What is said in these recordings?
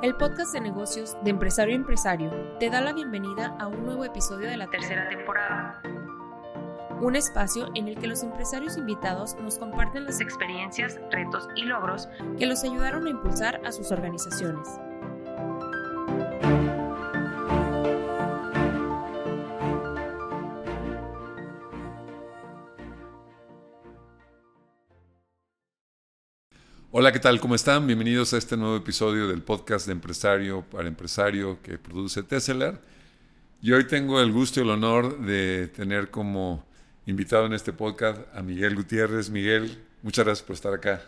El podcast de negocios de empresario a empresario te da la bienvenida a un nuevo episodio de la tercera temporada. Un espacio en el que los empresarios invitados nos comparten las experiencias, retos y logros que los ayudaron a impulsar a sus organizaciones. Hola, ¿qué tal? ¿Cómo están? Bienvenidos a este nuevo episodio del podcast de Empresario para Empresario que produce Tesseler. Y hoy tengo el gusto y el honor de tener como invitado en este podcast a Miguel Gutiérrez. Miguel, muchas gracias por estar acá.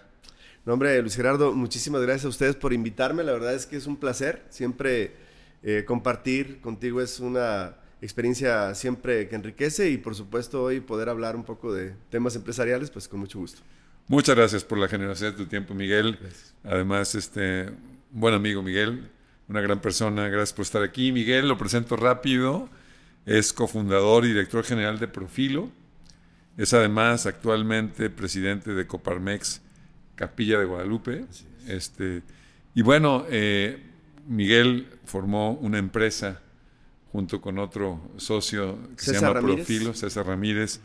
No, hombre, Luis Gerardo, muchísimas gracias a ustedes por invitarme. La verdad es que es un placer. Siempre eh, compartir contigo es una experiencia siempre que enriquece y por supuesto hoy poder hablar un poco de temas empresariales, pues con mucho gusto. Muchas gracias por la generosidad de tu tiempo, Miguel. Además, este, buen amigo, Miguel, una gran persona. Gracias por estar aquí. Miguel, lo presento rápido. Es cofundador y director general de Profilo. Es además actualmente presidente de Coparmex Capilla de Guadalupe. Este, y bueno, eh, Miguel formó una empresa junto con otro socio que se llama Profilo, César Ramírez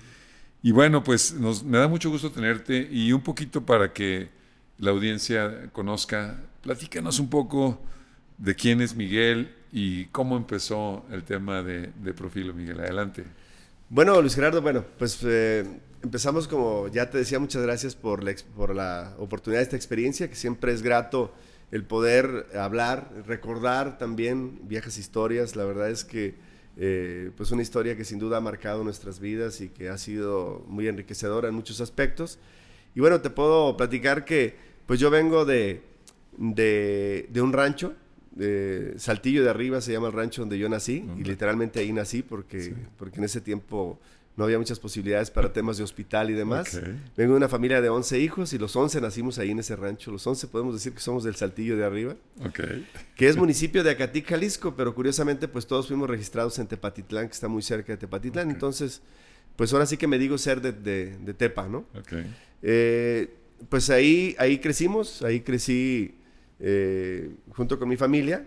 y bueno, pues me da mucho gusto tenerte y un poquito para que la audiencia conozca, platícanos un poco de quién es Miguel y cómo empezó el tema de, de Profilo, Miguel. Adelante. Bueno, Luis Gerardo, bueno, pues eh, empezamos como ya te decía, muchas gracias por la, por la oportunidad de esta experiencia, que siempre es grato el poder hablar, recordar también viejas historias. La verdad es que eh, pues una historia que sin duda ha marcado nuestras vidas y que ha sido muy enriquecedora en muchos aspectos. Y bueno, te puedo platicar que pues yo vengo de, de, un rancho, de Saltillo de Arriba se llama el rancho donde yo nací, y literalmente ahí nací porque, porque en ese tiempo no había muchas posibilidades para temas de hospital y demás. Vengo de una familia de 11 hijos y los 11 nacimos ahí en ese rancho. Los 11 podemos decir que somos del Saltillo de arriba, que es municipio de Acatic, Jalisco, pero curiosamente pues todos fuimos registrados en Tepatitlán, que está muy cerca de Tepatitlán. Entonces, pues ahora sí que me digo ser de, de, Tepa, ¿no? Eh, pues ahí, ahí crecimos, ahí crecí eh, junto con mi familia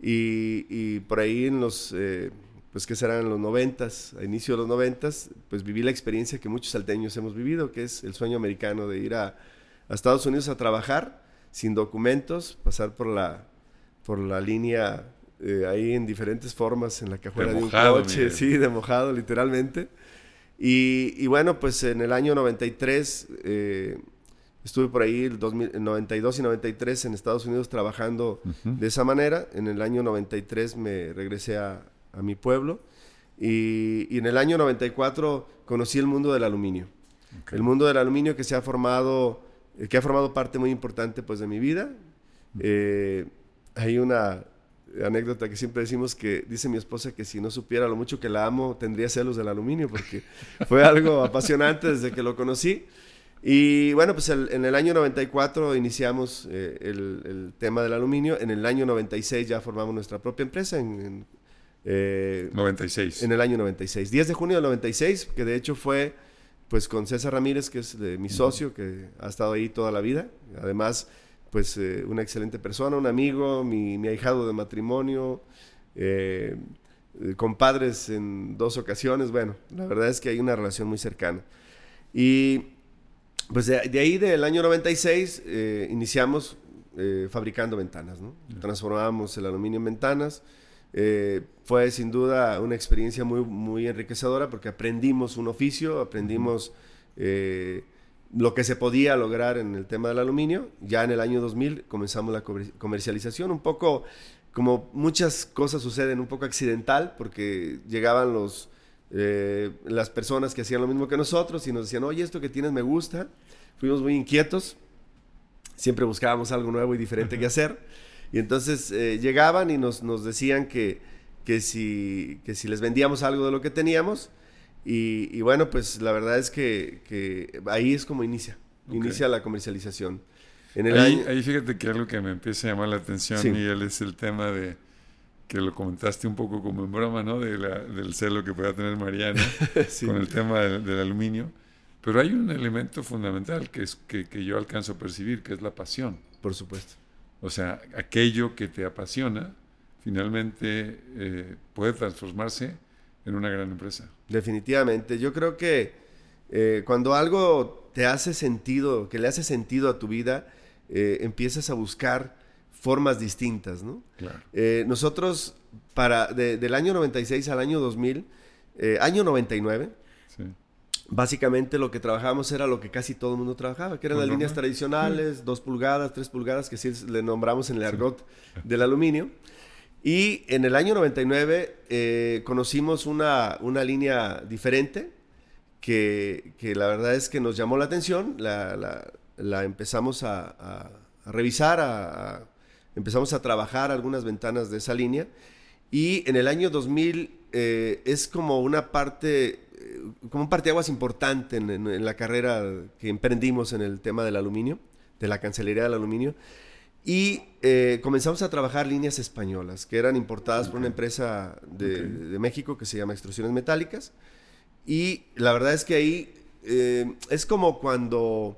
y, por ahí en los... Eh, pues que serán los noventas, a inicio de los noventas, pues viví la experiencia que muchos salteños hemos vivido, que es el sueño americano de ir a, Estados Unidos a trabajar sin documentos, pasar por la, por la línea eh, ahí en diferentes formas, en la cajuela de, un coche, sí, de mojado literalmente. Y, bueno, pues en el año 93 eh, estuve por ahí, el, 92 y 93 en Estados Unidos trabajando de esa manera. En el año 93 me regresé a, a mi pueblo. Y, en el año 94 conocí el mundo del aluminio. El mundo del aluminio que se ha formado, eh, que ha formado parte muy importante pues de mi vida. Eh, hay una anécdota que siempre decimos que dice mi esposa que si no supiera lo mucho que la amo, tendría celos del aluminio, porque fue algo apasionante desde que lo conocí. Y bueno, pues en el año 94 iniciamos eh, el, tema del aluminio. En el año 96 ya formamos nuestra propia empresa en 96. Eh, en el año 96. 10 de junio del 96, que de hecho fue pues con César Ramírez, que es mi socio, que ha estado ahí toda la vida. Además, pues eh, una excelente persona, un amigo, mi, mi ahijado de matrimonio, eh, compadres en dos ocasiones. Bueno, la verdad es que hay una relación muy cercana. Y pues de, ahí del año 96 iniciamos fabricando ventanas, ¿no? Transformamos el aluminio en ventanas. Eh, fue sin duda una experiencia muy, muy enriquecedora porque aprendimos un oficio, aprendimos eh, lo que se podía lograr en el tema del aluminio. Ya en el año 2000 comenzamos la comercialización, un poco como muchas cosas suceden, un poco accidental, porque llegaban los, eh, las personas que hacían lo mismo que nosotros y nos decían, oye, esto que tienes me gusta. Fuimos muy inquietos, siempre buscábamos algo nuevo y diferente que hacer. Y entonces eh, llegaban y nos, nos decían que, que, si, que si les vendíamos algo de lo que teníamos. Y, bueno, pues la verdad es que, que ahí es como inicia, inicia la comercialización. En el ahí, ahí, fíjate que algo que me empieza a llamar la atención, Miguel, es el tema de que lo comentaste un poco como en broma, ¿no? De la, del celo que pueda tener Mariana con el tema del, del, aluminio. Pero hay un elemento fundamental que, es, que, que yo alcanzo a percibir, que es la pasión. Por supuesto. O sea, aquello que te apasiona finalmente eh, puede transformarse en una gran empresa. Definitivamente. Yo creo que eh, cuando algo te hace sentido, que le hace sentido a tu vida, eh, empiezas a buscar formas distintas, ¿no? Claro. nosotros, para, del año 96 al año 2000, año 99, sí básicamente lo que trabajábamos era lo que casi todo el mundo trabajaba, que eran las líneas tradicionales, 2 pulgadas, 3 pulgadas, que sí le nombramos en el argot del aluminio. Y en el año 99 eh, conocimos una, una, línea diferente que, que, la verdad es que nos llamó la atención, la, la, empezamos a, a, revisar, a, empezamos a trabajar algunas ventanas de esa línea. Y en el año 2000 eh, es como una parte como un parteaguas importante en, la carrera que emprendimos en el tema del aluminio, de la cancelería del aluminio. Y eh, comenzamos a trabajar líneas españolas que eran importadas por una empresa de, México que se llama Extrusiones Metálicas. Y la verdad es que ahí eh, es como cuando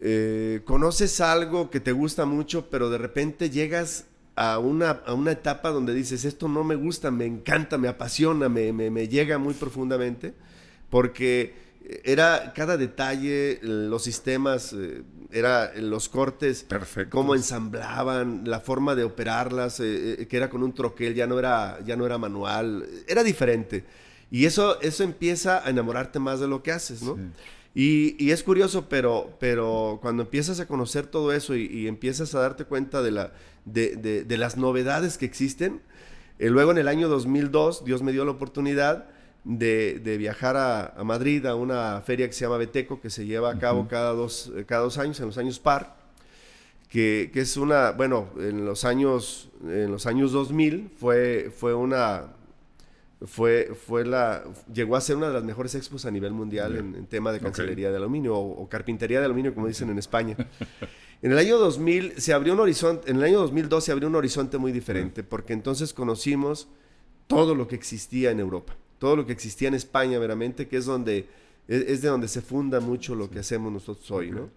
eh, conoces algo que te gusta mucho, pero de repente llegas a una, a una etapa donde dices, esto no me gusta, me encanta, me apasiona, me, me, llega muy profundamente, porque era cada detalle, los sistemas, eh, era los cortes, cómo ensamblaban, la forma de operarlas, eh, eh, que era con un troquel, ya no era, ya no era manual, era diferente. Y eso, eso empieza a enamorarte más de lo que haces, ¿no? Y, es curioso, pero, pero cuando empiezas a conocer todo eso y, empiezas a darte cuenta de, la, de, de, las novedades que existen, eh, luego en el año 2002 Dios me dio la oportunidad de, viajar a, Madrid a una feria que se llama Beteco, que se lleva a cabo cada, dos, eh, cada dos años, en los años par, que, que, es una, bueno, en los años, en los años 2000 fue, fue una fue, fue la, llegó a ser una de las mejores expos a nivel mundial en, tema de cancelería de aluminio o, carpintería de aluminio, como dicen en España. En el año 2000 se abrió un horizonte, en el año 2002 se abrió un horizonte muy diferente, porque entonces conocimos todo lo que existía en Europa, todo lo que existía en España veramente, que es donde es, de donde se funda mucho lo que hacemos nosotros hoy, ¿no?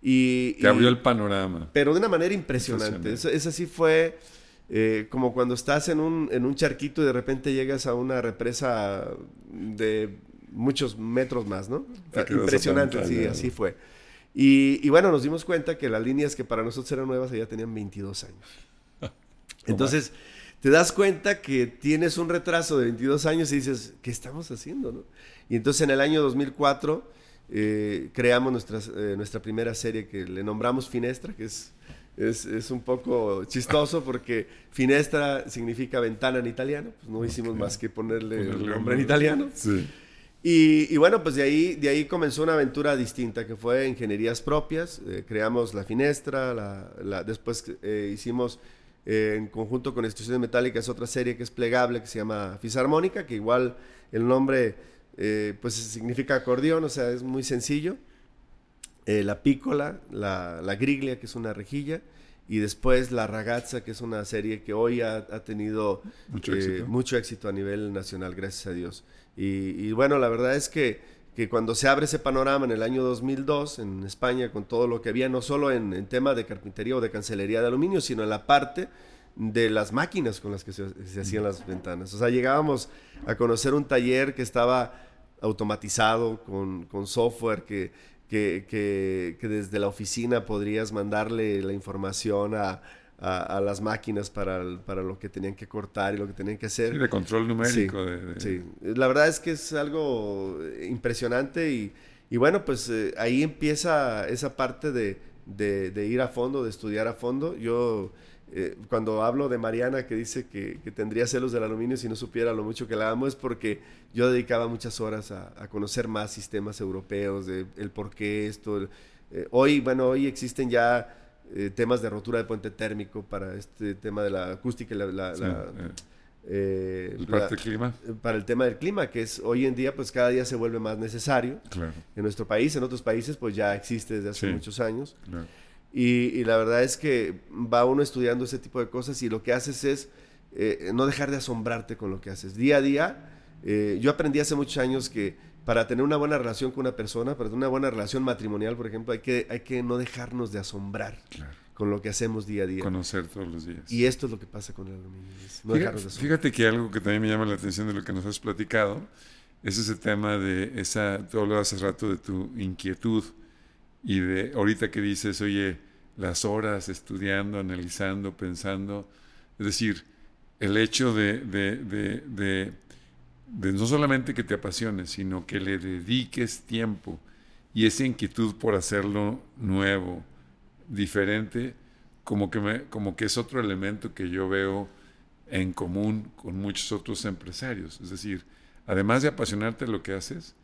Y, Te abrió el panorama. Pero de una manera impresionante. Esa sí fue eh, como cuando estás en un, en un charquito y de repente llegas a una represa de muchos metros más, ¿no? Impresionante, sí, así fue. Y, y, bueno, nos dimos cuenta que las líneas que para nosotros eran nuevas ya tenían 22 años. Entonces, te das cuenta que tienes un retraso de 22 años y dices, ¿qué estamos haciendo? No? Y entonces en el año 2004 eh, creamos nuestra, eh, nuestra primera serie que le nombramos Finestra, que es es, un poco chistoso porque finestra significa ventana en italiano, pues no hicimos más que ponerle el nombre en italiano. Y, bueno, pues de ahí, de ahí comenzó una aventura distinta que fue ingenierías propias, eh, creamos la finestra, la, después eh, hicimos eh, en conjunto con Instituciones Metálicas otra serie que es plegable que se llama Fisarmónica, que igual el nombre pues significa acordeón, o sea, es muy sencillo. Eh, la pícola, la, la, griglia, que es una rejilla, y después la ragazza, que es una serie que hoy ha, tenido eh, mucho, éxito. a nivel nacional, gracias a Dios. Y, bueno, la verdad es que, que, cuando se abre ese panorama en el año 2002 en España, con todo lo que había, no solo en, en tema de carpintería o de cancelería de aluminio, sino en la parte de las máquinas con las que se, se hacían las ventanas. O sea, llegábamos a conocer un taller que estaba automatizado, con, con software que que, que, desde la oficina podrías mandarle la información a, a, las máquinas para, para, lo que tenían que cortar y lo que tenían que hacer. Sí, de control numérico. Sí, la verdad es que es algo impresionante y, y bueno, pues eh, ahí empieza esa parte de, de, de, ir a fondo, de estudiar a fondo. Yo eh, cuando hablo de Mariana que dice que, tendría celos del aluminio si no supiera lo mucho que la amo, es porque yo dedicaba muchas horas a, conocer más sistemas europeos, de, el por qué esto. Eh, hoy, bueno, hoy existen ya eh, temas de rotura de puente térmico para este tema de la acústica y la... para, el clima. para el tema del clima, que es hoy en día pues cada día se vuelve más necesario. En nuestro país, en otros países pues ya existe desde hace muchos años. Claro. Y, la verdad es que va uno estudiando ese tipo de cosas y lo que haces es eh, no dejar de asombrarte con lo que haces. Día a día, eh, yo aprendí hace muchos años que para tener una buena relación con una persona, para tener una buena relación matrimonial, por ejemplo, hay que, hay que no dejarnos de asombrar con lo que hacemos día a día. Conocer todos los días. Y esto es lo que pasa con el aluminio. No fíjate, fíjate, que algo que también me llama la atención de lo que nos has platicado es ese tema de esa, tú hablabas hace rato de tu inquietud y de ahorita que dices, oye, las horas estudiando, analizando, pensando, es decir, el hecho de, de, de, no solamente que te apasiones, sino que le dediques tiempo y esa inquietud por hacerlo nuevo, diferente, como que, como que es otro elemento que yo veo en común con muchos otros empresarios. Es decir, además de apasionarte lo que haces,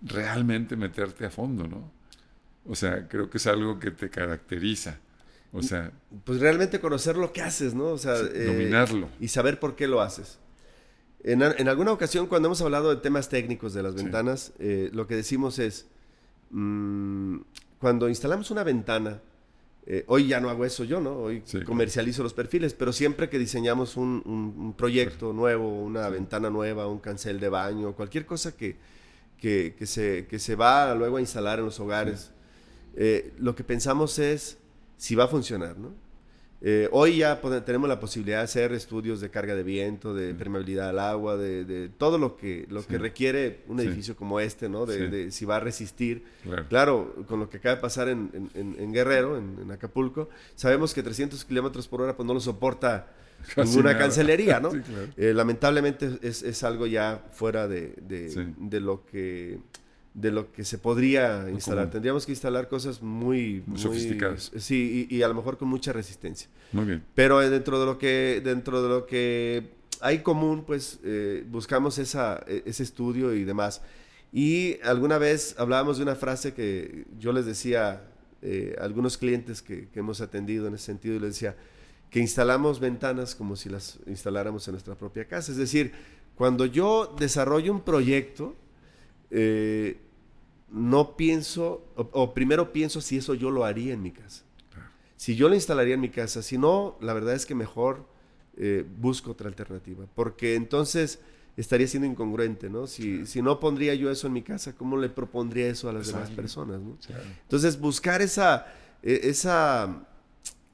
realmente meterte a fondo, ¿no? O sea, creo que es algo que te caracteriza. O sea, pues realmente conocer lo que haces, ¿no? O sea, eh, dominarlo. Y saber por qué lo haces. En, en, alguna ocasión, cuando hemos hablado de temas técnicos de las ventanas, eh, lo que decimos es, mmm, cuando instalamos una ventana, eh, hoy ya no hago eso yo, ¿no? Hoy comercializo los perfiles, pero siempre que diseñamos un, proyecto nuevo, una ventana nueva, un cancel de baño, cualquier cosa que, que, se, que se va luego a instalar en los hogares, eh, lo que pensamos es si va a funcionar, ¿no? Eh, hoy ya tenemos la posibilidad de hacer estudios de carga de viento, de permeabilidad al agua, de, todo lo que, lo que requiere un edificio como este, ¿no? De, si va a resistir. Claro, con lo que acaba de pasar en, en, Guerrero, en, Acapulco, sabemos que 300 kilómetros por hora pues no lo soporta ninguna cancelería, ¿no? Eh, lamentablemente es, es, algo ya fuera de, de lo que de lo que se podría instalar. Tendríamos que instalar cosas muy, sofisticadas. Sí, y, a lo mejor con mucha resistencia. Muy bien. Pero dentro de lo que, dentro de lo que hay común, pues eh, buscamos esa, e, ese estudio y demás. Y alguna vez hablábamos de una frase que yo les decía eh, a algunos clientes que, que hemos atendido en ese sentido, y les decía que instalamos ventanas como si las instaláramos en nuestra propia casa. Es decir, cuando yo desarrollo un proyecto, eh, no pienso, o, primero pienso si eso yo lo haría en mi casa. Si yo lo instalaría en mi casa, si no, la verdad es que mejor eh, busco otra alternativa, porque entonces estaría siendo incongruente, ¿no? Si, si, no pondría yo eso en mi casa, ¿cómo le propondría eso a las demás personas, Entonces, buscar esa, e, esa,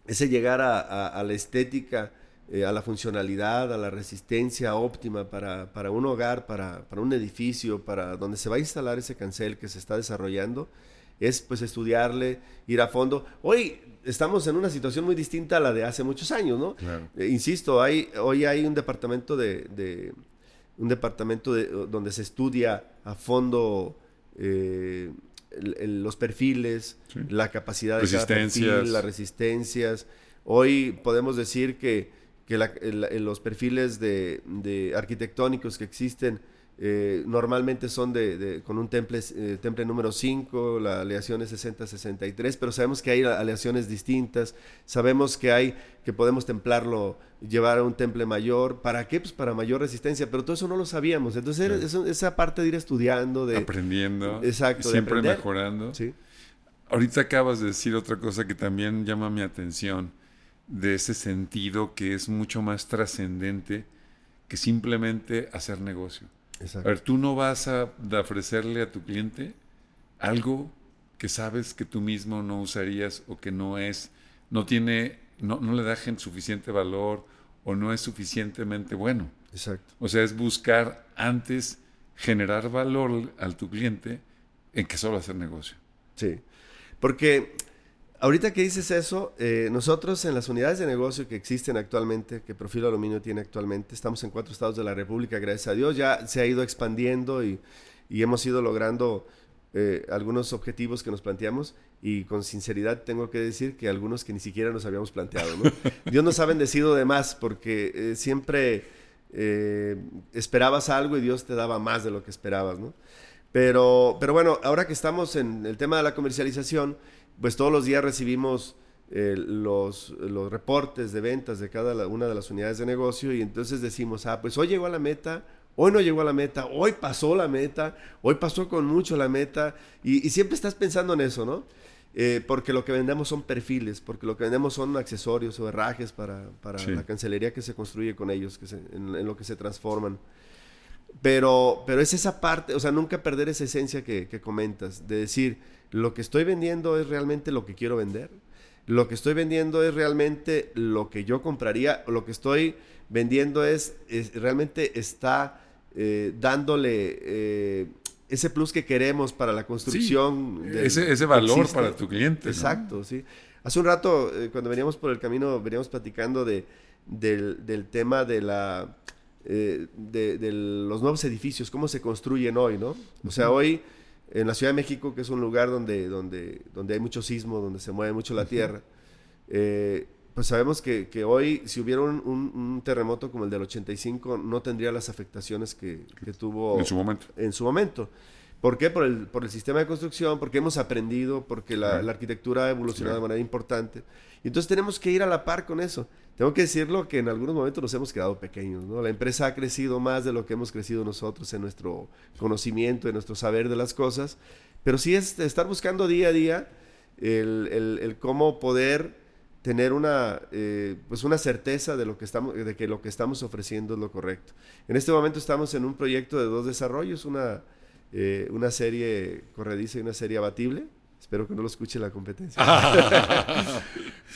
ese llegar a la estética eh, a la funcionalidad, a la resistencia óptima para, para un hogar, para, para, un edificio, para donde se va a instalar ese cancel que se está desarrollando, es pues estudiarle, ir a fondo. Hoy estamos en una situación muy distinta a la de hace muchos años, ¿no? Eh, insisto, hay, hoy hay un departamento de, de un departamento de, donde se estudia a fondo eh, los perfiles, la capacidad de cada perfil, las resistencias. Hoy podemos decir que que los perfiles de, arquitectónicos que existen eh, normalmente son de, con un temple, eh, temple número 5, la aleación es 60-63, pero sabemos que hay aleaciones distintas, sabemos que hay que podemos templarlo, llevar a un temple mayor, ¿para qué? Pues para mayor resistencia, pero todo eso no lo sabíamos, entonces esa parte de ir estudiando, de... Aprendiendo, exacto, siempre mejorando. ¿sí? Ahorita acabas de decir otra cosa que también llama mi atención de ese sentido que es mucho más trascendente que simplemente hacer negocio. A ver, tú no vas a ofrecerle a tu cliente algo que sabes que tú mismo no usarías o que no es, no tiene, no, no le da suficiente valor o no es suficientemente bueno. Exacto. O sea, es buscar antes generar valor al tu cliente en que solo hacer negocio. Sí. Porque Ahorita que dices eso, eh, nosotros en las unidades de negocio que existen actualmente, que Profil Aluminio tiene actualmente, estamos en cuatro estados de la República, gracias a Dios, ya se ha ido expandiendo y, hemos ido logrando eh, algunos objetivos que nos planteamos y con sinceridad tengo que decir que algunos que ni siquiera nos habíamos planteado. Dios nos ha bendecido de más porque eh, siempre esperabas algo y Dios te daba más de lo que esperabas. ¿no? Pero, pero bueno, ahora que estamos en el tema de la comercialización, pues todos los días recibimos eh, los, los, reportes de ventas de cada una de las unidades de negocio y entonces decimos, ah, pues hoy llegó a la meta, hoy no llegó a la meta, hoy pasó la meta, hoy pasó con mucho la meta y, siempre estás pensando en eso, ¿no? Eh, porque lo que vendemos son perfiles, porque lo que vendemos son accesorios o herrajes para, para la cancelería que se construye con ellos, que en, en, lo que se transforman. Pero, pero es esa parte, o sea, nunca perder esa esencia que, que comentas, de decir, lo que estoy vendiendo es realmente lo que quiero vender. lo que estoy vendiendo es realmente lo que yo compraría, o lo que estoy vendiendo es, realmente está eh, dándole eh, ese plus que queremos para la construcción. ese, valor para tu cliente. Exacto, sí. Hace un rato, eh, cuando veníamos por el camino, veníamos platicando de, del, tema de la... de, los nuevos edificios, cómo se construyen hoy, ¿no? O sea, hoy en la Ciudad de México, que es un lugar donde, donde, donde hay mucho sismo, donde se mueve mucho la tierra, eh, pues sabemos que, que, hoy, si hubiera un, un, terremoto como el del 85, no tendría las afectaciones que, que, tuvo en su momento. En su momento. ¿Por qué? Por el, por el sistema de construcción, porque hemos aprendido, porque la, la arquitectura ha evolucionado de manera importante. Y entonces tenemos que ir a la par con eso. Tengo que decirlo que en algunos momentos nos hemos quedado pequeños, ¿no? La empresa ha crecido más de lo que hemos crecido nosotros en nuestro conocimiento, en nuestro saber de las cosas, pero sí es estar buscando día a día el, el, el cómo poder tener una, eh, pues una certeza de, lo que estamos, de que lo que estamos ofreciendo es lo correcto. En este momento estamos en un proyecto de dos desarrollos, una, eh, una serie corrediza y una serie abatible, Espero que no lo escuche la competencia.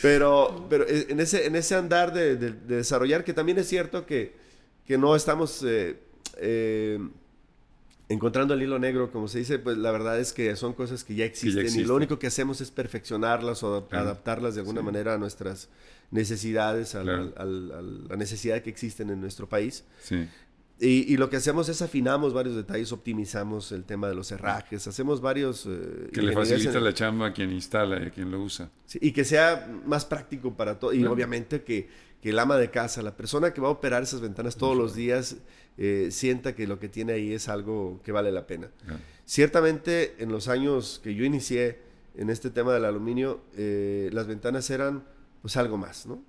pero pero en, ese, en ese andar de, desarrollar, que también es cierto que, que no estamos eh, eh, encontrando el hilo negro, como se dice, pues la verdad es que son cosas que ya existen, y lo único que hacemos es perfeccionarlas o adaptarlas de alguna manera a nuestras necesidades, a, la necesidad que existen en nuestro país. Sí. Y, lo que hacemos es afinamos varios detalles, optimizamos el tema de los herrajes, hacemos varios... Eh, que le facilita la chamba a quien instala y a quien lo usa. y que sea más práctico para todo. Y obviamente que, que, el ama de casa, la persona que va a operar esas ventanas todos los días, eh, sienta que lo que tiene ahí es algo que vale la pena. Ciertamente, en los años que yo inicié en este tema del aluminio, eh, las ventanas eran pues algo más, ¿no?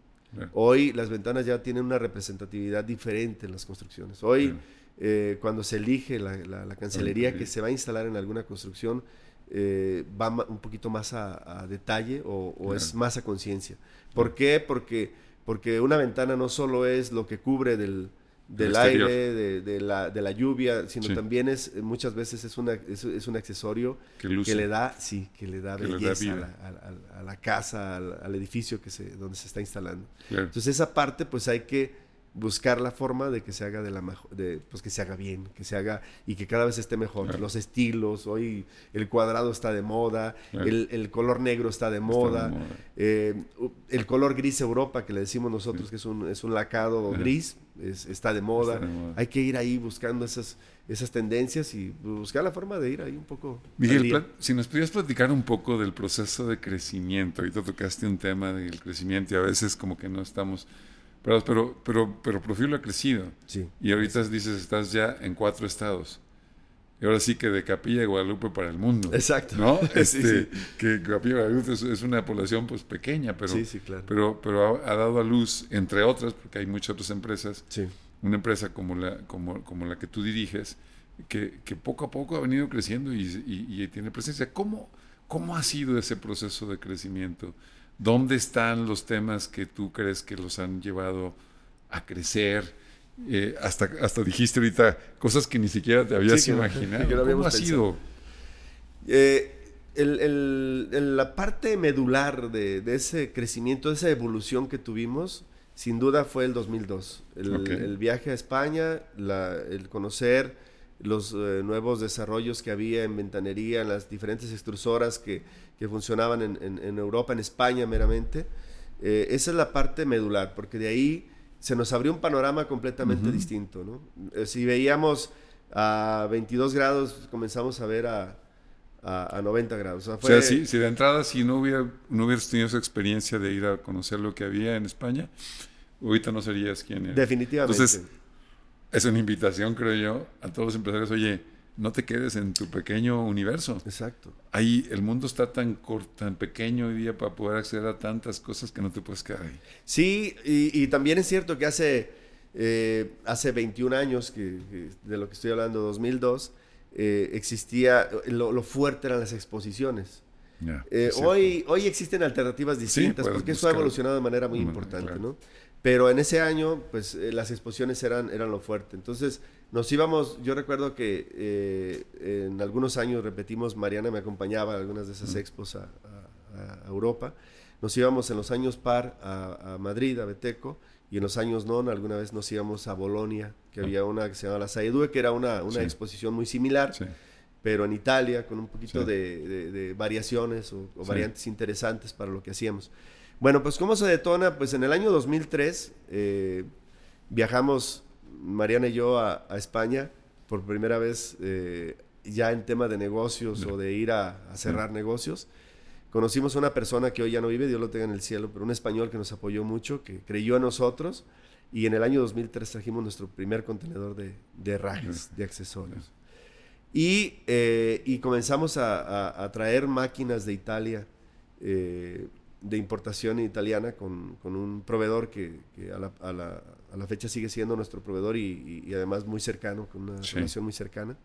Hoy las ventanas ya tienen una representatividad diferente en las construcciones. Hoy, eh, cuando se elige la, cancelería que se va a instalar en alguna construcción, eh, va un poquito más a, detalle o, es más a conciencia. ¿Por qué? Porque, porque una ventana no solo es lo que cubre del, del aire, de, la, de, la, lluvia, sino también es muchas veces es, una, es, un accesorio que, le da, sí, que le da belleza a, la, casa, al, edificio que se, donde se está instalando. Entonces esa parte pues hay que buscar la forma de que se haga de la de, pues que se haga bien, que se haga y que cada vez esté mejor. Los estilos, hoy el cuadrado está de moda, el, color negro está de moda, eh, el color gris Europa que le decimos nosotros que es un, es un lacado gris, está, de moda. Hay que ir ahí buscando esas, esas tendencias y buscar la forma de ir ahí un poco. Miguel, si nos pudieras platicar un poco del proceso de crecimiento, ahorita tocaste un tema del crecimiento y a veces como que no estamos pero, pero, pero, pero Profilo ha crecido. Sí. Y ahorita dices, estás ya en cuatro estados. Y ahora sí que de Capilla de Guadalupe para el mundo. Exacto. ¿No? Este, Que Capilla de Guadalupe es, una población pues pequeña, pero, sí, sí, claro. pero, pero ha, dado a luz, entre otras, porque hay muchas otras empresas, sí. una empresa como la, como, como la que tú diriges, que, que poco a poco ha venido creciendo y, y, y tiene presencia. ¿Cómo, ¿Cómo ha sido ese proceso de crecimiento? ¿Dónde están los temas que tú crees que los han llevado a crecer? Eh, hasta, hasta dijiste ahorita cosas que ni siquiera te habías imaginado. ¿Cómo ha sido? Eh, la parte medular de, ese crecimiento, de esa evolución que tuvimos, sin duda fue el 2002. El, viaje a España, el conocer los eh, nuevos desarrollos que había en ventanería, en las diferentes extrusoras que, que funcionaban en, en, Europa, en España meramente. Eh, esa es la parte medular, porque de ahí se nos abrió un panorama completamente distinto. ¿no? Eh, si veíamos a 22 grados, comenzamos a ver a, a, 90 grados. O sea, si, si, de entrada, si no, hubiera, no hubieras tenido esa experiencia de ir a conocer lo que había en España, ahorita no serías quien eres. Definitivamente. Entonces, es una invitación, creo yo, a todos los empresarios, oye, no te quedes en tu pequeño universo. Exacto. Ahí el mundo está tan corto, tan pequeño hoy día para poder acceder a tantas cosas que no te puedes quedar ahí. Sí, y, también es cierto que hace, eh, hace 21 años, que, de lo que estoy hablando, 2002, eh, existía, lo, fuerte eran las exposiciones. Eh, hoy, hoy existen alternativas distintas porque eso ha evolucionado de manera muy importante, ¿no? Pero en ese año, pues eh, las exposiciones eran, eran lo fuerte. Entonces, nos íbamos, yo recuerdo que eh, en algunos años repetimos, Mariana me acompañaba a algunas de esas expos a, a Europa. Nos íbamos en los años par a, a Madrid, a Beteco, y en los años non alguna vez nos íbamos a Bolonia, que Ah. había una que se llamaba la Saedue, que era una, una Sí. exposición muy similar, Sí. pero en Italia, con un poquito Sí. de, de- de variaciones o, o Sí. variantes interesantes para lo que hacíamos. Bueno, pues ¿cómo se detona? Pues en el año 2003 eh, viajamos, Mariana y yo, a, a España por primera vez eh, ya en tema de negocios o de ir a, a cerrar negocios. Conocimos a una persona que hoy ya no vive, Dios lo tenga en el cielo, pero un español que nos apoyó mucho, que creyó en nosotros. Y en el año 2003 trajimos nuestro primer contenedor de, de herrajes, de accesorios. Y, eh, y comenzamos a, a- a traer máquinas de Italia, eh, de importación italiana, con, con un proveedor que, que a, la, a la- a la fecha sigue siendo nuestro proveedor y, y- y además muy cercano, con una Sí. relación muy cercana.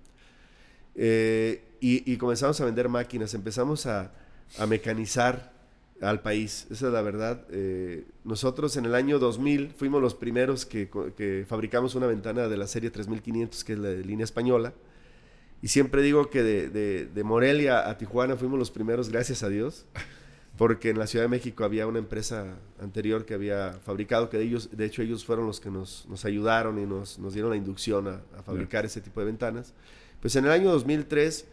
Eh, y, y comenzamos a vender máquinas, empezamos a, a mecanizar al país, esa es la verdad. Eh, nosotros en el año 2000 fuimos los primeros que, que fabricamos una ventana de la serie 3500, que es la de línea española. Y siempre digo que de, de- de Morelia a Tijuana fuimos los primeros, gracias a Dios, porque en la Ciudad de México había una empresa anterior que había fabricado, que de, ellos, de hecho ellos fueron los que nos, nos ayudaron y nos, nos dieron la inducción a, a fabricar ese tipo de ventanas. Pues en el año 2003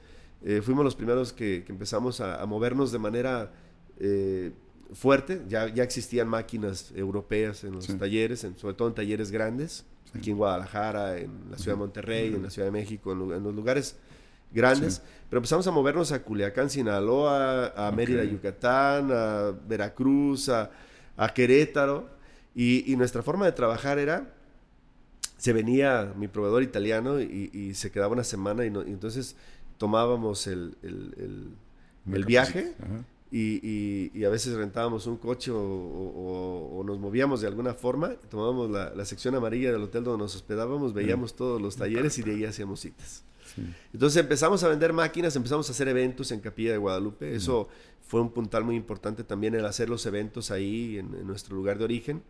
eh, fuimos los primeros que, que empezamos a, a movernos de manera eh, fuerte. Ya, ya existían máquinas europeas en los Sí. talleres, en- sobre todo en talleres grandes, aquí en Guadalajara, en la ciudad de Monterrey, en la ciudad de México, en, en los lugares grandes. Sí. Pero empezamos a movernos a Culiacán, Sinaloa, a Mérida. Yucatán, a Veracruz, a, a Querétaro. Y, y nuestra forma de trabajar era se venía mi proveedor italiano y, y se quedaba una semana y, no- y entonces tomábamos el, el- el- viaje y, y- y a veces rentábamos un coche o, o- o nos movíamos de alguna forma, tomábamos la, la sección amarilla del hotel donde nos hospedábamos, veíamos todos los talleres y de ahí hacíamos citas. Sí. Entonces empezamos a vender máquinas, empezamos a hacer eventos en Capilla de Guadalupe. Eso fue un puntal muy importante también el hacer los eventos ahí en, en nuestro lugar de origen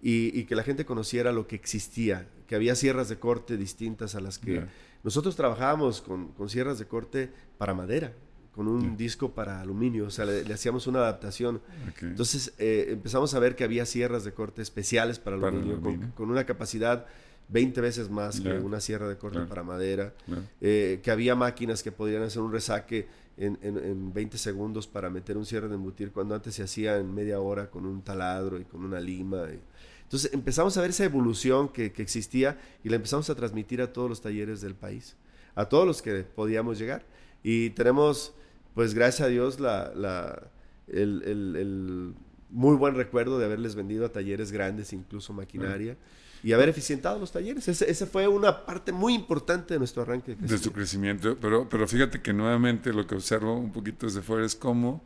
y, y que la gente conociera lo que existía, que había sierras de corte distintas a las que nosotros trabajábamos con, con sierras de corte para madera, con un disco para aluminio, o sea, le, le hacíamos una adaptación. Entonces eh, empezamos a ver que había sierras de corte especiales para Para aluminio, con, aluminio. con una capacidad 20 veces más que una sierra de corte Claro. para madera Claro. eh, que había máquinas que podían hacer un resaque en, en- en 20 segundos para meter un cierre de embutir, cuando antes se hacía en media hora con un taladro y con una lima. y- Entonces empezamos a ver esa evolución que, que existía y la empezamos a transmitir a todos los talleres del país, a todos los que podíamos llegar. Y tenemos, pues gracias a Dios, la, la- el, el- el muy buen recuerdo de haberles vendido a talleres grandes, incluso maquinaria. Y haber eficientado los talleres. Ese, ese fue una parte muy importante de nuestro arranque. de su crecimiento. Pero, pero fíjate que nuevamente lo que observo un poquito desde fuera es cómo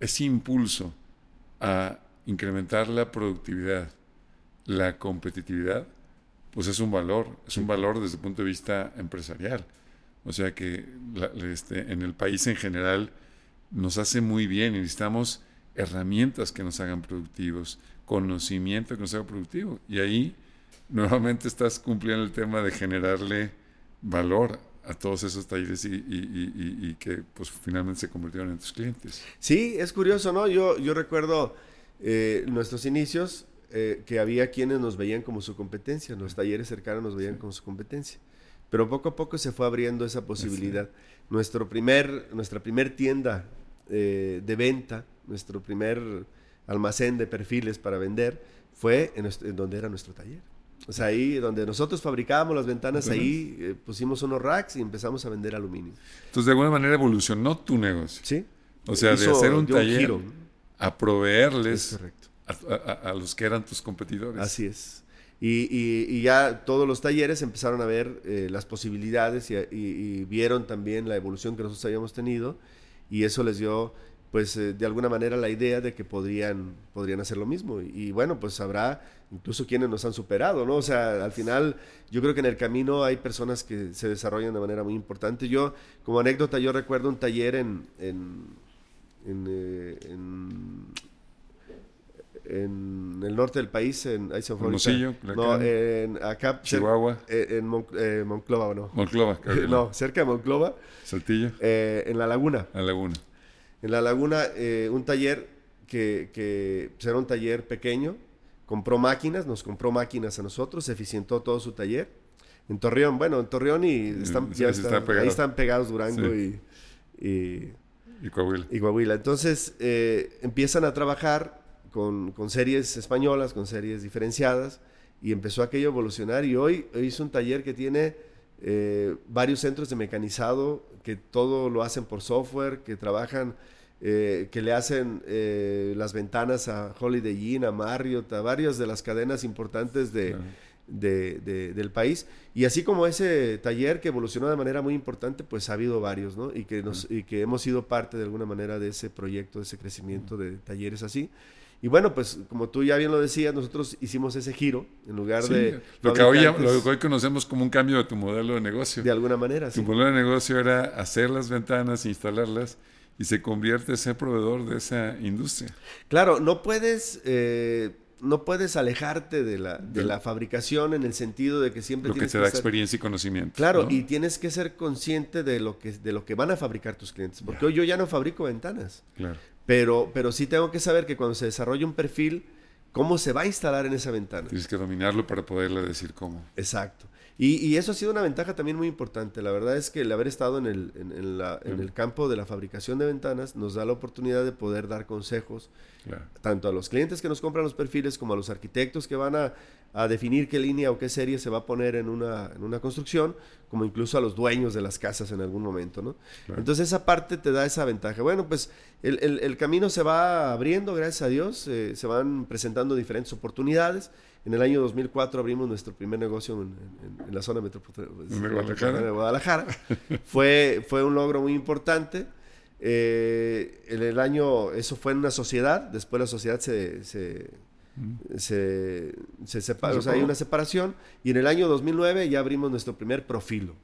ese impulso a incrementar la productividad, la competitividad, pues es un valor, es un valor desde el punto de vista empresarial. O sea que la- este, en el país en general nos hace muy bien y necesitamos herramientas que nos hagan productivos, conocimiento que nos haga productivo. Y ahí nuevamente estás cumpliendo el tema de generarle valor a todos esos talleres y, y- y- y- y que pues finalmente se convirtieron en tus clientes. Sí, es curioso, ¿no? Yo, yo recuerdo eh, nuestros inicios eh, que había quienes nos veían como su competencia, los talleres cercanos nos veían como su competencia. Pero poco a poco se fue abriendo esa posibilidad. Nuestro primer, nuestra primer tienda eh, de venta, nuestro primer almacén de perfiles para vender, fue en donde era nuestro taller. O sea, ahí donde nosotros fabricábamos las ventanas, ahí eh, pusimos unos racks y empezamos a vender aluminio. Entonces de alguna manera evolucionó tu negocio. ¿Sí? O sea, de Hizo- hacer un taller giro. a Es proveerles a, a- a los que eran tus competidores. Así es. Y, y- y ya todos los talleres empezaron a ver eh, las posibilidades y- y vieron también la evolución que nosotros habíamos tenido y eso les dio, pues, eh, de alguna manera la idea de que podrían, podrían hacer lo mismo. Y, y bueno, pues habrá incluso quienes nos han superado, ¿no? O sea, al final yo creo que en el camino hay personas que se desarrollan de manera muy importante. Yo, como anécdota, yo recuerdo un taller en... en, en, eh, en en el norte del país, en ahí se me fue ahorita. Hermosillo, No, en acá Chihuahua, eh, en Mon- eh, Monclova, ¿o no? Monclova, no, cerca de Monclova, Saltillo, eh, en la laguna. La Laguna. En la laguna, eh, un taller que, que pues, era un taller pequeño, compró máquinas, nos compró máquinas a nosotros, eficientó todo su taller. En Torreón, bueno, en Torreón y están, Sí, ya sí, están- ahí están pegados Durango Sí. y, y, Y Coahuila. y Coahuila. Entonces eh, empiezan a trabajar con, con series españolas, con series diferenciadas, y empezó aquello a evolucionar. Y hoy, hoy es un taller que tiene eh, varios centros de mecanizado, que todo lo hacen por software, que trabajan, eh, que le hacen eh, las ventanas a Holiday Inn, a Marriott, a varias de las cadenas importantes de, Claro. de- de- del país. Y así como ese taller que evolucionó de manera muy importante, pues ha habido varios, ¿no? Y que, nos, y que hemos sido parte de alguna manera de ese proyecto, de ese crecimiento de talleres así. Y bueno, pues como tú ya bien lo decías, nosotros hicimos ese giro en lugar Sí, de... lo, que hoy, lo que conocemos como un cambio de tu modelo de negocio. De alguna manera, Tu sí. modelo de negocio era hacer las ventanas, instalarlas y se convierte en ser proveedor de esa industria. Claro, no puedes... eh, no puedes alejarte de la, de la fabricación en el sentido de que siempre Lo que tienes te da experiencia y conocimiento. Claro, ¿no? y tienes que ser consciente de lo que, de lo que van a fabricar tus clientes. Porque hoy yo ya no fabrico ventanas. Claro. Pero, pero sí tengo que saber que cuando se desarrolla un perfil, cómo se va a instalar en esa ventana. Tienes que dominarlo para poderle decir cómo. Exacto. Y, y eso ha sido una ventaja también muy importante. La verdad es que el haber estado en el, en, en la- en el campo de la fabricación de ventanas nos da la oportunidad de poder dar consejos Claro. tanto a los clientes que nos compran los perfiles como a los arquitectos que van a, a definir qué línea o qué serie se va a poner en una, en una construcción, como incluso a los dueños de las casas en algún momento, ¿no? Claro. Entonces esa parte te da esa ventaja. Bueno, pues el, el- el camino se va abriendo, gracias a Dios, eh, se van presentando diferentes oportunidades. En el año 2004 abrimos nuestro primer negocio en, en- en la zona metropolitana de Guadalajara. fue, fue un logro muy importante. Eh, en el año, eso fue en una sociedad, después la sociedad se, se, se, se separa, Se o sea, hay una separación, y en el año 2009 ya abrimos nuestro primer profilo.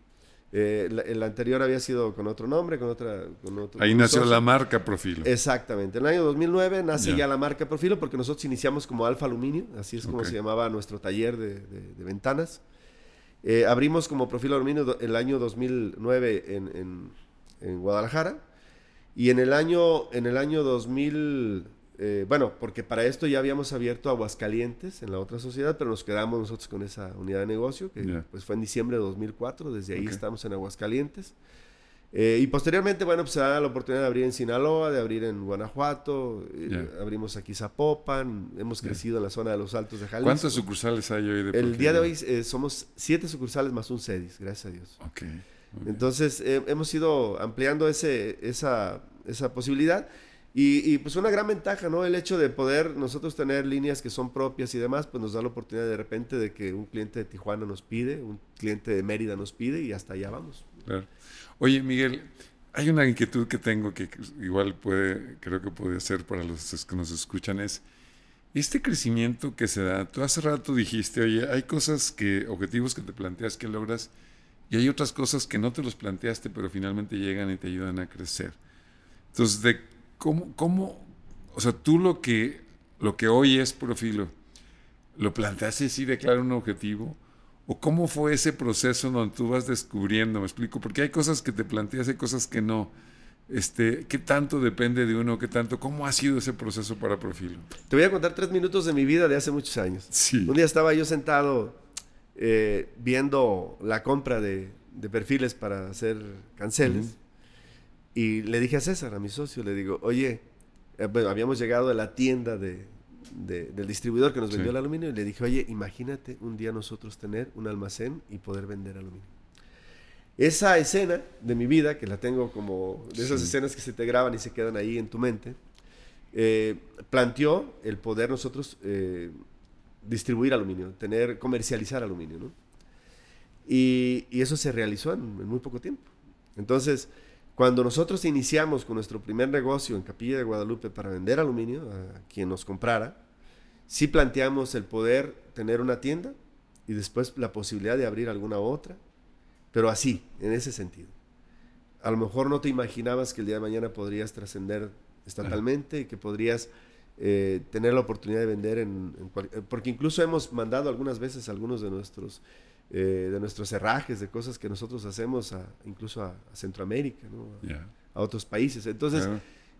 Eh, la- el anterior había sido con otro nombre, con otra... Con otro Ahí nació socio. la marca Profilo. Exactamente. En el año 2009 nace Ya. ya la marca Profilo porque nosotros iniciamos como Alfa Aluminio, así es como se llamaba nuestro taller de, de- de ventanas. Eh, abrimos como Profilo Aluminio el año 2009 en, en- en Guadalajara y en el año, en el año 2000, eh, bueno, porque para esto ya habíamos abierto Aguascalientes en la otra sociedad, pero nos quedamos nosotros con esa unidad de negocio, que pues fue en diciembre de 2004, desde ahí estamos en Aguascalientes. Eh, y posteriormente, bueno, pues se da la oportunidad de abrir en Sinaloa, de abrir en Guanajuato, eh, Ya. abrimos aquí Zapopan, hemos crecido en la zona de los Altos de Jalisco. ¿Cuántas sucursales hay hoy de El día de hoy eh, somos siete sucursales más un CEDIS, gracias a Dios. Ok. ok. Entonces, hemos ido ampliando ese, esa, esa posibilidad. Y, y, pues una gran ventaja, ¿no? El hecho de poder nosotros tener líneas que son propias y demás, pues nos da la oportunidad de repente de que un cliente de Tijuana nos pide, un cliente de Mérida nos pide y hasta allá vamos. Claro. Oye, Miguel, hay una inquietud que tengo que igual puede, creo que puede ser para los que nos escuchan, es este crecimiento que se da. Tú hace rato dijiste, oye, hay cosas que, objetivos que te planteas que logras, y hay otras cosas que no te los planteaste, pero finalmente llegan y te ayudan a crecer. Entonces, de cómo, cómo, o sea, tú lo que, lo que hoy es Profilo, ¿lo planteaste así de claro un objetivo? ¿O cómo fue ese proceso donde tú vas descubriendo? Me explico, porque hay cosas que te planteas, hay cosas que no. Este, ¿Qué tanto depende de uno? ¿Qué tanto? ¿Cómo ha sido ese proceso para Profilo? Te voy a contar tres minutos de mi vida de hace muchos años. Sí. Un día estaba yo sentado eh, viendo la compra de, de perfiles para hacer canceles. Y le dije a César, a mi socio, le digo, oye, eh, bueno, habíamos llegado a la tienda de, de- del distribuidor que nos vendió Sí. el aluminio y le dije, oye, imagínate un día nosotros tener un almacén y poder vender aluminio. Esa escena de mi vida, que la tengo como de esas Sí. escenas que se te graban y se quedan ahí en tu mente, eh, planteó el poder nosotros eh, distribuir aluminio, tener, comercializar aluminio, ¿no? Y, y eso se realizó en, en muy poco tiempo. Entonces, cuando nosotros iniciamos con nuestro primer negocio en Capilla de Guadalupe para vender aluminio a quien nos comprara, sí planteamos el poder tener una tienda y después la posibilidad de abrir alguna otra, pero así, en ese sentido. A lo mejor no te imaginabas que el día de mañana podrías trascender estatalmente y que podrías eh, tener la oportunidad de vender en, eh, porque incluso hemos mandado algunas veces algunos de nuestros eh, de nuestros herrajes de cosas que nosotros hacemos a- incluso a, a Centroamérica ¿no? a, otros países entonces.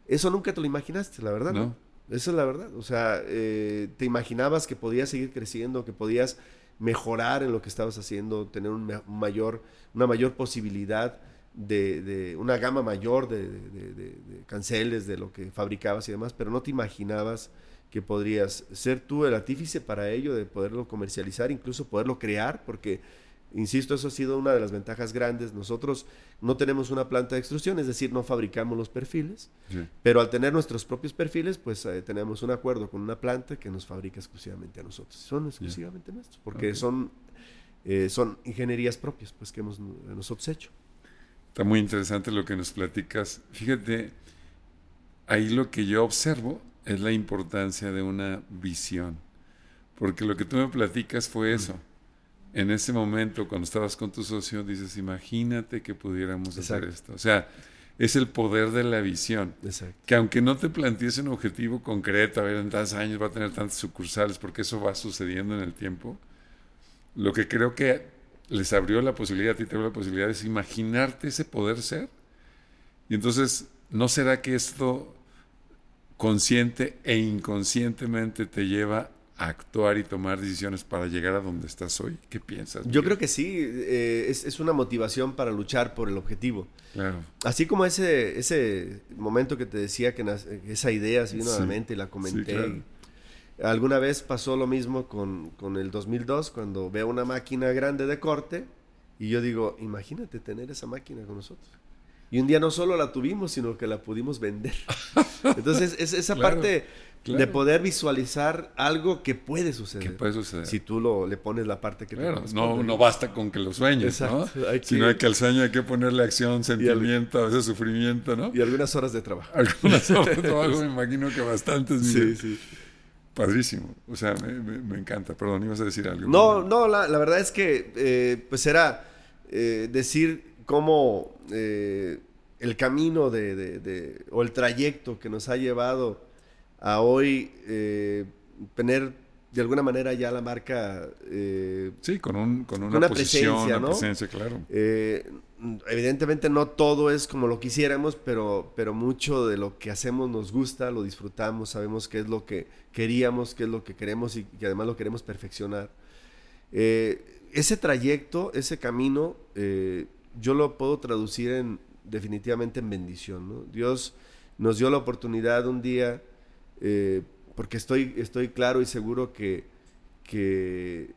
Eso nunca te lo imaginaste, la verdad. No. Esa es la verdad. O sea, eh, te imaginabas que podías seguir creciendo, que podías mejorar en lo que estabas haciendo, tener un mayor, una mayor posibilidad de, de una gama mayor de, de- de- de canceles, de lo que fabricabas y demás, pero no te imaginabas que podrías ser tú el artífice para ello, de poderlo comercializar, incluso poderlo crear, porque, insisto, eso ha sido una de las ventajas grandes. Nosotros no tenemos una planta de extrusión, es decir, no fabricamos los perfiles, Sí. pero al tener nuestros propios perfiles, pues eh, tenemos un acuerdo con una planta que nos fabrica exclusivamente a nosotros. Son exclusivamente nuestros, porque son, eh, son ingenierías propias pues, que hemos eh, nosotros hecho. Está muy interesante lo que nos platicas. Fíjate, ahí lo que yo observo es la importancia de una visión. Porque lo que tú me platicas fue eso. En ese momento, cuando estabas con tu socio, dices, imagínate que pudiéramos hacer esto. O sea, es el poder de la visión. Exacto. Que aunque no te plantees un objetivo concreto, a ver, en tantos años va a tener tantas sucursales, porque eso va sucediendo en el tiempo, lo que creo que les abrió la posibilidad, a ti te abrió la posibilidad es imaginarte ese poder ser. Y entonces, ¿no será que esto consciente e inconscientemente te lleva a actuar y tomar decisiones para llegar a donde estás hoy? ¿Qué piensas? Yo creo que sí, eh, es, es una motivación para luchar por el objetivo. Claro. Así como ese, ese momento que te decía que esa idea se vino a la mente y la comenté. claro. alguna vez pasó lo mismo con, con el 2002, cuando veo una máquina grande de corte y yo digo, imagínate tener esa máquina con nosotros. Y un día no solo la tuvimos, sino que la pudimos vender. Entonces, es esa Claro, parte de poder visualizar algo que puede suceder. ¿Qué puede suceder? Si tú lo, le pones la parte que te Claro, corresponde. no, no basta con que lo sueñes, ¿no? Exacto, hay que- Sino hay que al sueño hay que ponerle acción, sentimiento, a veces sufrimiento, ¿no? Y algunas horas de trabajo. Algunas horas de trabajo me imagino que bastantes. Sí, sí. Padrísimo. O sea, me, me- me encanta. Perdón, ibas a decir algo. No, no, la, la verdad es que eh, pues era eh, decir cómo eh, el camino de, de- de- o el trayecto que nos ha llevado a hoy eh, tener de alguna manera ya la marca eh, Sí, con, un, con una, Una posición, presencia, una presencia, claro. Evidentemente no todo es como lo quisiéramos, pero, pero mucho de lo que hacemos nos gusta, lo disfrutamos, sabemos qué es lo que queríamos, qué es lo que queremos y que además lo queremos perfeccionar. Ese trayecto, ese camino, yo lo puedo traducir en definitivamente en bendición. ¿no? Dios nos dio la oportunidad un día, eh, porque estoy, estoy claro y seguro que, que,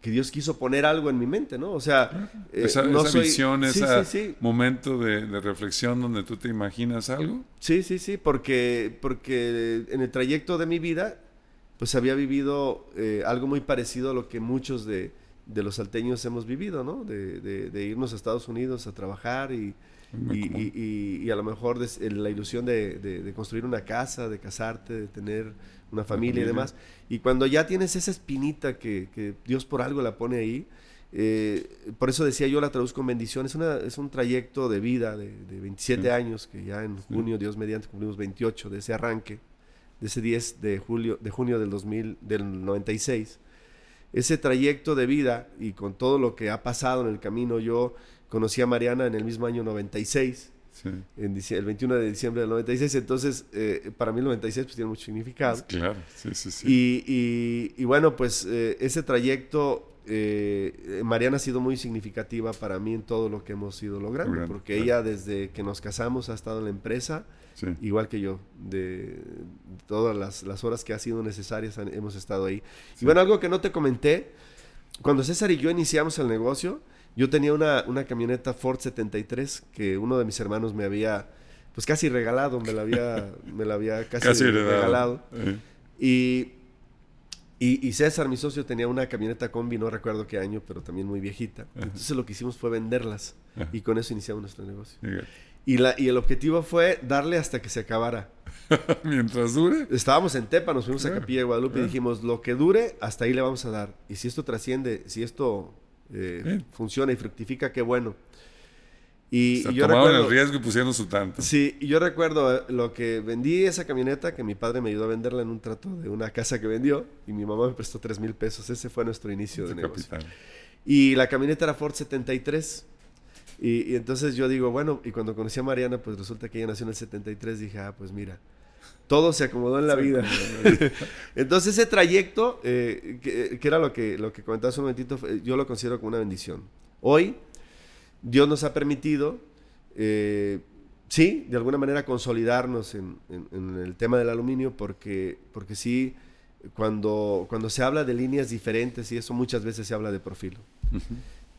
que Dios quiso poner algo en mi mente, ¿no? O sea, eh, esa no esa soy- visión, sí, ese sí, sí. momento de, de reflexión donde tú te imaginas algo. Sí, sí, sí, porque, porque en el trayecto de mi vida, pues había vivido eh, algo muy parecido a lo que muchos de, de los salteños hemos vivido, ¿no? De, de- de irnos a Estados Unidos a trabajar y, y, a lo mejor des- la ilusión de, construir una casa, de casarte, de tener una familia y demás. Y cuando ya tienes esa espinita que, que Dios por algo la pone ahí, eh, por eso decía yo la traduzco en bendición, es, una, es un trayecto de vida de, de 27 Sí. años, que ya en junio, Dios mediante, cumplimos 28 de ese arranque, de ese 10 de, julio, de junio del, 2000, del 96. Ese trayecto de vida y con todo lo que ha pasado en el camino, yo conocí a Mariana en el mismo año 96 Sí, en dicie- el 21 de diciembre del 96, entonces eh, para mí el 96 pues tiene mucho significado. claro. Sí, sí, sí. Y, y- y bueno, pues eh, ese trayecto, eh, Mariana ha sido muy significativa para mí en todo lo que hemos ido logrando, porque claro. ella desde que nos casamos ha estado en la empresa, Sí. igual que yo, de todas las, las horas que ha sido necesarias han- hemos estado ahí. Sí. Y bueno, algo que no te comenté, cuando César y yo iniciamos el negocio, yo tenía una, una camioneta Ford 73 que uno de mis hermanos me había, pues casi regalado, me la había, me la había casi, regalado. Y, y, y César, mi socio, tenía una camioneta combi, no recuerdo qué año, pero también muy viejita. Entonces lo que hicimos fue venderlas Ajá. y con eso iniciamos nuestro negocio. Y, la, y el objetivo fue darle hasta que se acabara. Mientras dure. Estábamos en Tepa, nos fuimos Claro, a Capilla de Guadalupe claro. y dijimos, lo que dure, hasta ahí le vamos a dar. Y si esto trasciende, si esto eh, funciona y fructifica, qué bueno. Y, Se y yo tomaron recuerdo... el riesgo y pusieron su tanto. Sí, y yo recuerdo eh, lo que vendí esa camioneta, que mi padre me ayudó a venderla en un trato de una casa que vendió, y mi mamá me prestó 3 mil pesos. Ese fue nuestro inicio de negocio. capital. Y la camioneta era Ford 73. Y, y entonces yo digo, bueno, y cuando conocí a Mariana, pues resulta que ella nació en el 73, dije, ah, pues mira, todo se acomodó en la vida. Entonces ese trayecto, eh, que, que era lo que, lo que comentabas un momentito, fue- yo lo considero como una bendición. Hoy, Dios nos ha permitido, eh, sí, de alguna manera consolidarnos en, en- en el tema del aluminio, porque, porque sí, cuando, cuando se habla de líneas diferentes y eso muchas veces se habla de profilo.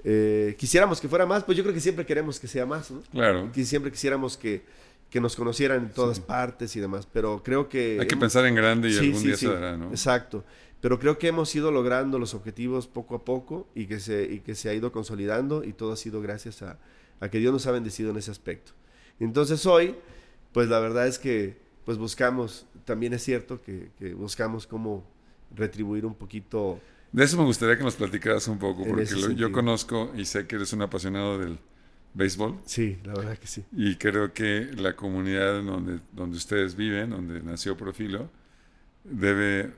Eh, quisiéramos que fuera más, pues yo creo que siempre queremos que sea más, ¿no? Claro. Que siempre quisiéramos que, que nos conocieran en todas partes y demás, pero creo que... Hay que hemos- pensar en grande y Sí, algún sí, día sí, se dará, ¿no? Exacto. Pero creo que hemos ido logrando los objetivos poco a poco y que se, y que se ha ido consolidando y todo ha sido gracias a, a que Dios nos ha bendecido en ese aspecto. Entonces hoy, pues la verdad es que pues buscamos, también es cierto que, que buscamos cómo retribuir un poquito... De eso me gustaría que nos platicaras un poco, porque lo- yo conozco y sé que eres un apasionado del béisbol Sí, la verdad que sí. y creo que la comunidad en donde, donde ustedes viven, donde nació Profilo, debe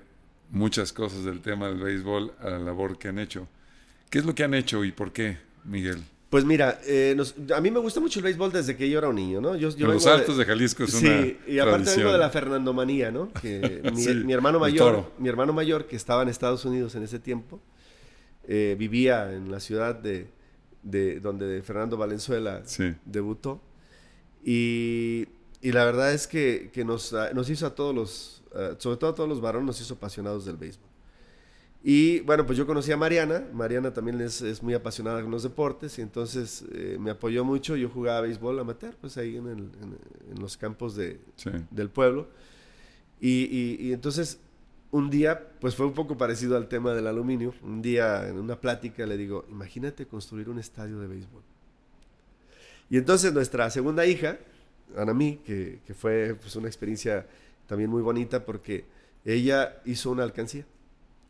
muchas cosas del tema del béisbol a la labor que han hecho. ¿Qué es lo que han hecho y por qué, Miguel? Pues mira, eh, nos- a mí me gusta mucho el béisbol desde que yo era un niño, ¿no? Yo, yo En los de- Altos de Jalisco es sí, una y aparte tradición. vengo de la Fernandomanía, ¿no? Que mi, Sí, mi hermano mayor, mi hermano mayor que estaba en Estados Unidos en ese tiempo, eh, vivía en la ciudad de, de donde Fernando Valenzuela Sí. debutó y, y la verdad es que, que nos, ah, nos hizo a todos los, ah, sobre todo a todos los varones, nos hizo apasionados del béisbol. Y bueno, pues yo conocí a Mariana. Mariana también es, es muy apasionada con los deportes y entonces eh, me apoyó mucho. Yo jugaba béisbol amateur, pues ahí en, el- en- en los campos de, Sí. del pueblo. Y, y- y entonces un día, pues fue un poco parecido al tema del aluminio. Un día en una plática le digo, imagínate construir un estadio de béisbol. Y entonces nuestra segunda hija, Anamí, que, que fue pues, una experiencia también muy bonita porque ella hizo una alcancía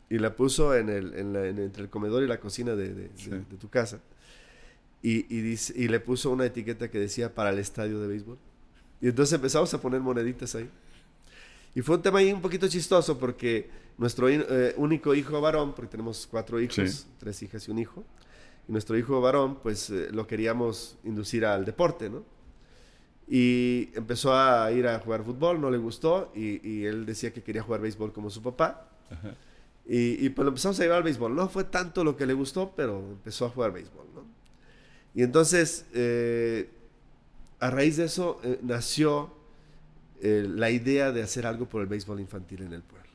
y la puso en el, en la- en- entre el comedor y la cocina de, de- de- Sí. de tu casa. Y, y, dice- y le puso una etiqueta que decía para el estadio de béisbol. Y entonces empezamos a poner moneditas ahí. Y fue un tema ahí un poquito chistoso porque nuestro eh, único hijo varón, porque tenemos cuatro hijos, Sí. tres hijas y un hijo, y nuestro hijo varón, pues eh, lo queríamos inducir al deporte, ¿no? Y empezó a ir a jugar fútbol, no le gustó, y, y él decía que quería jugar béisbol como su papá. Y, y pues lo empezamos a llevar al béisbol. No fue tanto lo que le gustó, pero empezó a jugar béisbol, ¿no? Y entonces, eh, a raíz de eso, eh, nació eh, la idea de hacer algo por el béisbol infantil en el pueblo.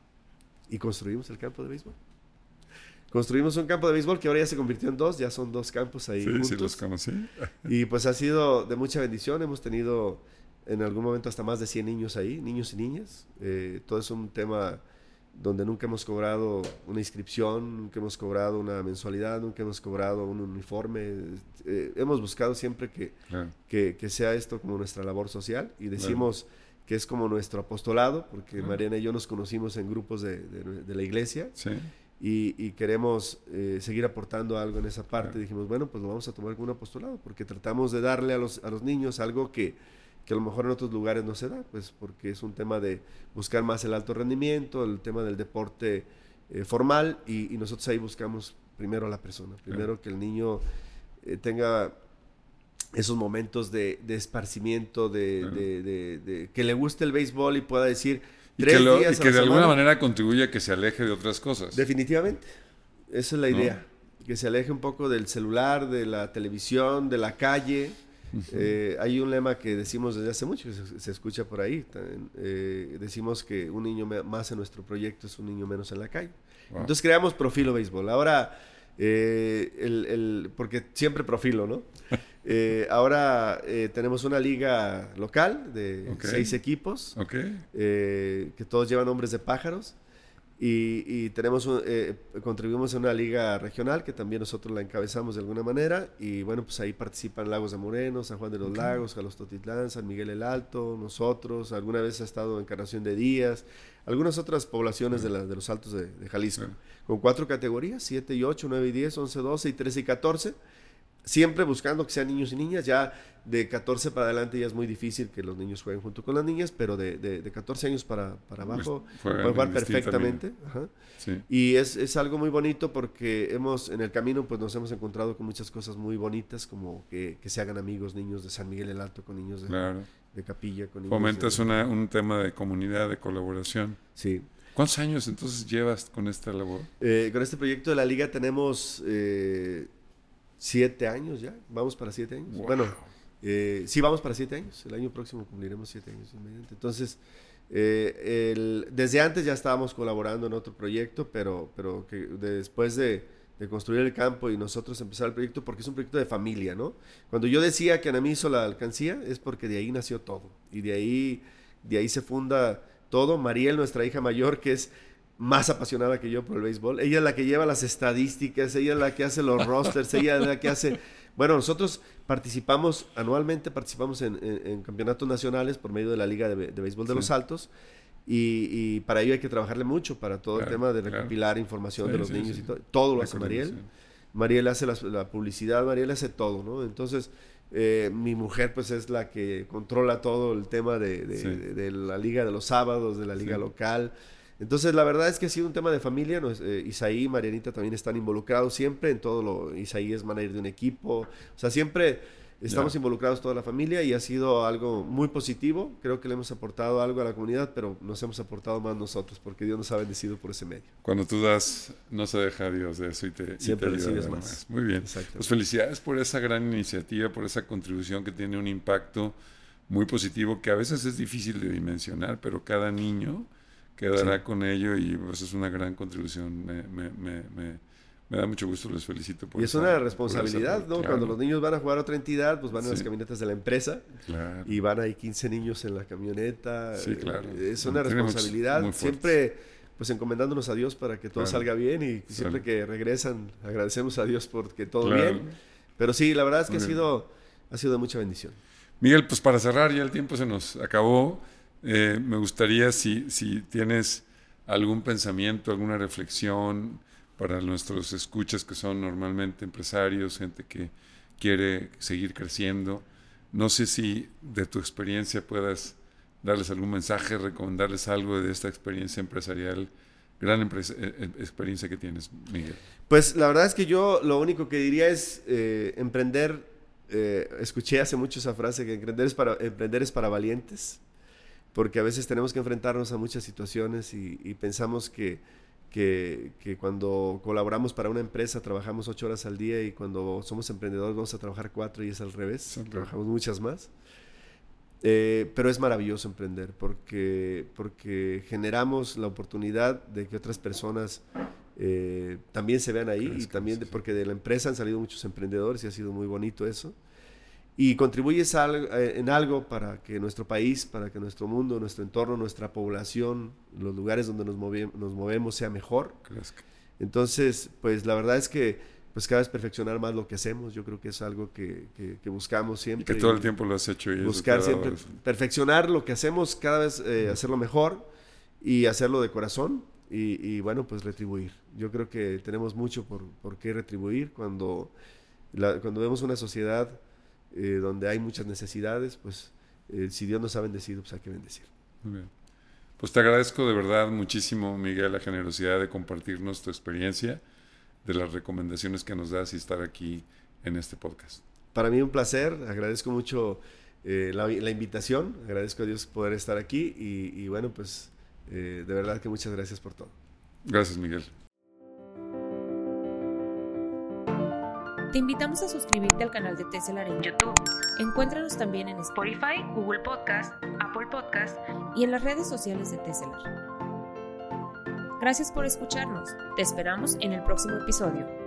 Y construimos el campo de béisbol. Construimos un campo de béisbol que ahora ya se convirtió en dos, ya son dos campos ahí Sí, juntos. sí, los conocí. Y pues ha sido de mucha bendición. Hemos tenido en algún momento hasta más de 100 niños ahí, niños y niñas. Eh, todo es un tema donde nunca hemos cobrado una inscripción, nunca hemos cobrado una mensualidad, nunca hemos cobrado un uniforme. Eh, hemos buscado siempre que, Claro. que, que sea esto como nuestra labor social y decimos que es como nuestro apostolado, porque Claro. Mariana y yo nos conocimos en grupos de, de- de la iglesia Sí. y, y queremos eh, seguir aportando algo en esa parte. Claro. Dijimos, bueno, pues lo vamos a tomar como un apostolado, porque tratamos de darle a los, a los niños algo que, que a lo mejor en otros lugares no se da, pues porque es un tema de buscar más el alto rendimiento, el tema del deporte eh, formal, y, y nosotros ahí buscamos primero a la persona, primero que el niño eh, tenga esos momentos de, de esparcimiento, de, Claro. de- de- de- que le guste el béisbol y pueda decir Y tres que, lo- días que de alguna semana". manera contribuye a que se aleje de otras cosas. Definitivamente. Esa es la ¿No? idea. Que se aleje un poco del celular, de la televisión, de la calle. Eh, hay un lema que decimos desde hace mucho, que se, se escucha por ahí. también, eh, decimos que un niño más en nuestro proyecto es un niño menos en la calle. Wow. Entonces creamos Profilo Béisbol. Ahora, eh, el, el- porque siempre profilo, ¿no? Eh, ahora eh, tenemos una liga local de seis equipos eh, que todos llevan nombres de pájaros. Y, y tenemos un- eh, contribuimos a una liga regional que también nosotros la encabezamos de alguna manera. Y bueno, pues ahí participan Lagos de Moreno, San Juan de los. Lagos, Jalostotitlán, San Miguel el Alto, nosotros. Alguna vez ha estado Encarnación de Díaz, algunas otras poblaciones de, la- de los Altos de, de Jalisco. Con cuatro categorías, 7 y 8, 9 y 10, 11, 12 y 13 y 14. Siempre buscando que sean niños y niñas. Ya de 14 para adelante ya es muy difícil que los niños jueguen junto con las niñas, pero de, de, 14 años para, para abajo pueden jugar perfectamente. Y es, es, algo muy bonito porque hemos, en el camino pues nos hemos encontrado con muchas cosas muy bonitas, como que, que se hagan amigos niños de San Miguel el Alto con niños de, de Capilla. Con niños Fomentas una, un tema de comunidad, de colaboración. Sí. ¿Cuántos años entonces llevas con esta labor? Eh, con este proyecto de la liga tenemos eh, siete años ya, vamos para siete años. Bueno, eh, sí, vamos para siete años. El año próximo cumpliremos siete años. Entonces, eh, desde antes ya estábamos colaborando en otro proyecto, pero, pero que después de, construir el campo y nosotros empezar el proyecto, porque es un proyecto de familia, ¿no? Cuando yo decía que Anamí hizo la alcancía, es porque de ahí nació todo. Y de ahí, de ahí se funda todo. Mariel, nuestra hija mayor, que es más apasionada que yo por el béisbol. Ella es la que lleva las estadísticas, ella es la que hace los rosters, ella es la que hace bueno, nosotros participamos, anualmente participamos en, campeonatos nacionales por medio de la Liga de, Béisbol de los Altos. Y, para ello hay que trabajarle mucho para todo el tema de recopilar información de los niños y todo. Todo lo hace Mariel. Mariel hace la, publicidad, Mariel hace todo, ¿no? Entonces, eh, mi mujer pues es la que controla todo el tema de, de la liga de los sábados, de la liga local. Entonces, la verdad es que ha sido un tema de familia. Eh, Isaí y Marianita también están involucrados siempre en todo lo. Isaí es manager de un equipo. O sea, siempre estamos involucrados toda la familia y ha sido algo muy positivo. Creo que le hemos aportado algo a la comunidad, pero nos hemos aportado más nosotros porque Dios nos ha bendecido por ese medio. Cuando tú das, no se deja Dios de eso y te, siempre recibes más. Muy bien. Pues felicidades por esa gran iniciativa, por esa contribución que tiene un impacto muy positivo que a veces es difícil de dimensionar, pero cada niño quedará con ello y pues es una gran contribución. Me, me, me, me, da mucho gusto, les felicito por Y es una responsabilidad, ¿no? Cuando los niños van a jugar a otra entidad, pues van a las camionetas de la empresa y van ahí 15 niños en la camioneta. Sí, claro. Es una responsabilidad. Siempre pues encomendándonos a Dios para que todo salga bien y siempre que regresan agradecemos a Dios porque todo bien. Pero sí, la verdad es que ha sido, ha sido de mucha bendición. Miguel, pues para cerrar, ya el tiempo se nos acabó. Eh, me gustaría si, si tienes algún pensamiento, alguna reflexión para nuestros escuchas que son normalmente empresarios, gente que quiere seguir creciendo. No sé si de tu experiencia puedas darles algún mensaje, recomendarles algo de esta experiencia empresarial, gran eh, eh, experiencia que tienes, Miguel. Pues la verdad es que yo lo único que diría es emprender. escuché hace mucho esa frase que emprender es para, emprender es para valientes porque a veces tenemos que enfrentarnos a muchas situaciones y, pensamos que, que, cuando colaboramos para una empresa trabajamos ocho horas al día y cuando somos emprendedores vamos a trabajar cuatro y es al revés, trabajamos muchas más. Eh, pero es maravilloso emprender porque, porque generamos la oportunidad de que otras personas eh, también se vean ahí y también porque de la empresa han salido muchos emprendedores y ha sido muy bonito eso y contribuyes eh, en algo para que nuestro país, para que nuestro mundo, nuestro entorno, nuestra población, los lugares donde nos, nos movemos sea mejor. Entonces, pues la verdad es que pues cada vez perfeccionar más lo que hacemos, yo creo que es algo que, que, buscamos siempre. Y que todo el tiempo lo has hecho. Y buscar siempre, perfeccionar lo que hacemos, cada vez eh, hacerlo mejor y hacerlo de corazón y, y, bueno, pues retribuir. Yo creo que tenemos mucho por, por qué retribuir cuando, cuando vemos una sociedad eh, donde hay muchas necesidades, pues eh, si Dios nos ha bendecido, pues hay que bendecir. Muy bien. Pues te agradezco de verdad muchísimo, Miguel, la generosidad de compartirnos tu experiencia, de las recomendaciones que nos das y estar aquí en este podcast. Para mí un placer, agradezco mucho eh, la, invitación, agradezco a Dios poder estar aquí y, y bueno, pues de verdad que muchas gracias por todo. Gracias, Miguel. Te invitamos a suscribirte al canal de Tesselar en YouTube. Encuéntranos también en Spotify, Google Podcast, Apple Podcast y en las redes sociales de Tesselar. Gracias por escucharnos. Te esperamos en el próximo episodio.